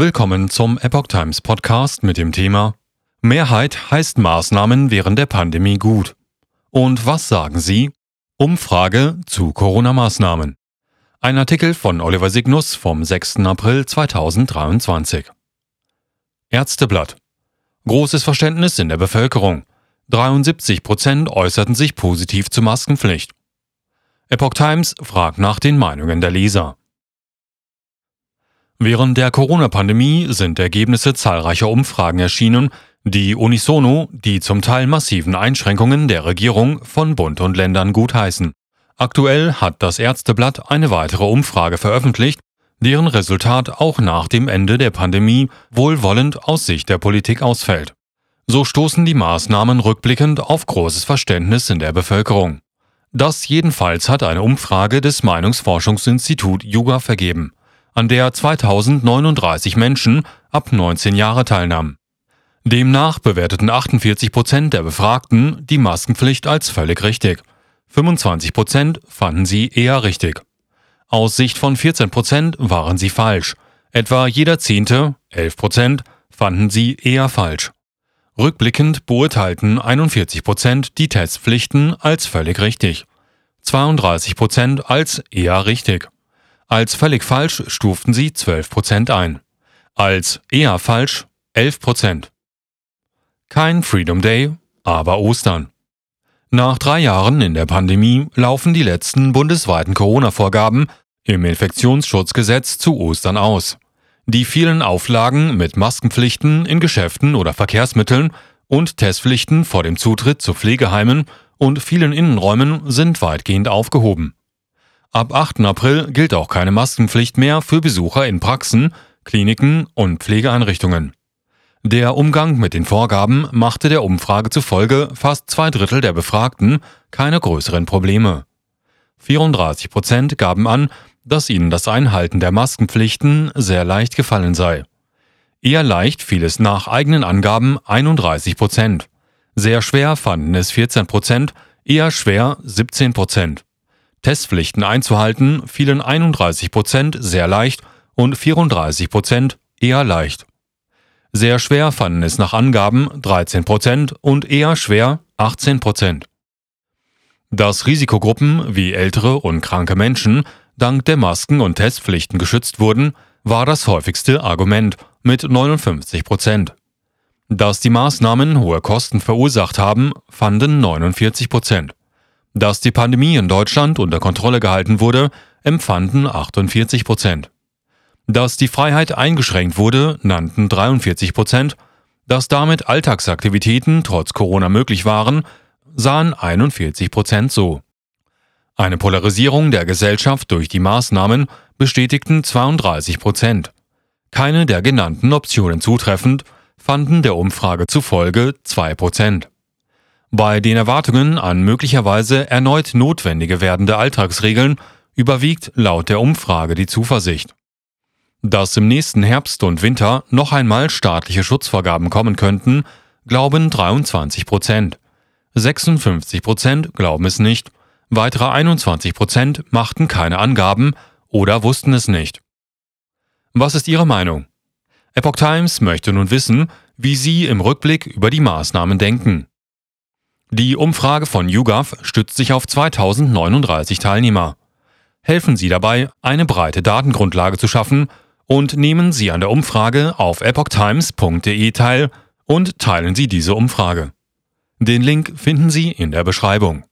Willkommen zum Epoch Times Podcast mit dem Thema Mehrheit heißt Maßnahmen während der Pandemie gut. Und was sagen Sie? Umfrage zu Corona-Maßnahmen. Ein Artikel von Oliver Signus vom 6. April 2023. Ärzteblatt. Großes Verständnis in der Bevölkerung. 73 Prozent äußerten sich positiv zur Maskenpflicht. Epoch Times fragt nach den Meinungen der Leser. Während der Corona-Pandemie sind Ergebnisse zahlreicher Umfragen erschienen, die unisono die zum Teil massiven Einschränkungen der Regierung von Bund und Ländern gutheißen. Aktuell hat das Ärzteblatt eine weitere Umfrage veröffentlicht, deren Resultat auch nach dem Ende der Pandemie wohlwollend aus Sicht der Politik ausfällt. So stoßen die Maßnahmen rückblickend auf großes Verständnis in der Bevölkerung. Das jedenfalls hat eine Umfrage des Meinungsforschungsinstitut Yuga vergeben an der 2039 Menschen ab 19 Jahre teilnahmen. Demnach bewerteten 48 Prozent der Befragten die Maskenpflicht als völlig richtig. 25 Prozent fanden sie eher richtig. Aus Sicht von 14 Prozent waren sie falsch. Etwa jeder Zehnte, 11 Prozent, fanden sie eher falsch. Rückblickend beurteilten 41 Prozent die Testpflichten als völlig richtig. 32 Prozent als eher richtig. Als völlig falsch stuften sie 12% ein. Als eher falsch 11%. Kein Freedom Day, aber Ostern. Nach drei Jahren in der Pandemie laufen die letzten bundesweiten Corona-Vorgaben im Infektionsschutzgesetz zu Ostern aus. Die vielen Auflagen mit Maskenpflichten in Geschäften oder Verkehrsmitteln und Testpflichten vor dem Zutritt zu Pflegeheimen und vielen Innenräumen sind weitgehend aufgehoben. Ab 8. April gilt auch keine Maskenpflicht mehr für Besucher in Praxen, Kliniken und Pflegeeinrichtungen. Der Umgang mit den Vorgaben machte der Umfrage zufolge fast zwei Drittel der Befragten keine größeren Probleme. 34 Prozent gaben an, dass ihnen das Einhalten der Maskenpflichten sehr leicht gefallen sei. Eher leicht fiel es nach eigenen Angaben 31 Prozent. Sehr schwer fanden es 14 Prozent, eher schwer 17 Prozent. Testpflichten einzuhalten fielen 31 Prozent sehr leicht und 34 Prozent eher leicht. Sehr schwer fanden es nach Angaben 13 Prozent und eher schwer 18 Prozent. Dass Risikogruppen wie ältere und kranke Menschen dank der Masken und Testpflichten geschützt wurden, war das häufigste Argument mit 59 Prozent. Dass die Maßnahmen hohe Kosten verursacht haben, fanden 49 Prozent. Dass die Pandemie in Deutschland unter Kontrolle gehalten wurde, empfanden 48 Prozent. Dass die Freiheit eingeschränkt wurde, nannten 43 Prozent. Dass damit Alltagsaktivitäten trotz Corona möglich waren, sahen 41 Prozent so. Eine Polarisierung der Gesellschaft durch die Maßnahmen bestätigten 32 Prozent. Keine der genannten Optionen zutreffend, fanden der Umfrage zufolge 2 Prozent. Bei den Erwartungen an möglicherweise erneut notwendige werdende Alltagsregeln überwiegt laut der Umfrage die Zuversicht. Dass im nächsten Herbst und Winter noch einmal staatliche Schutzvorgaben kommen könnten, glauben 23 Prozent. 56 Prozent glauben es nicht, weitere 21 Prozent machten keine Angaben oder wussten es nicht. Was ist Ihre Meinung? Epoch Times möchte nun wissen, wie Sie im Rückblick über die Maßnahmen denken. Die Umfrage von YouGov stützt sich auf 2039 Teilnehmer. Helfen Sie dabei, eine breite Datengrundlage zu schaffen und nehmen Sie an der Umfrage auf epochtimes.de teil und teilen Sie diese Umfrage. Den Link finden Sie in der Beschreibung.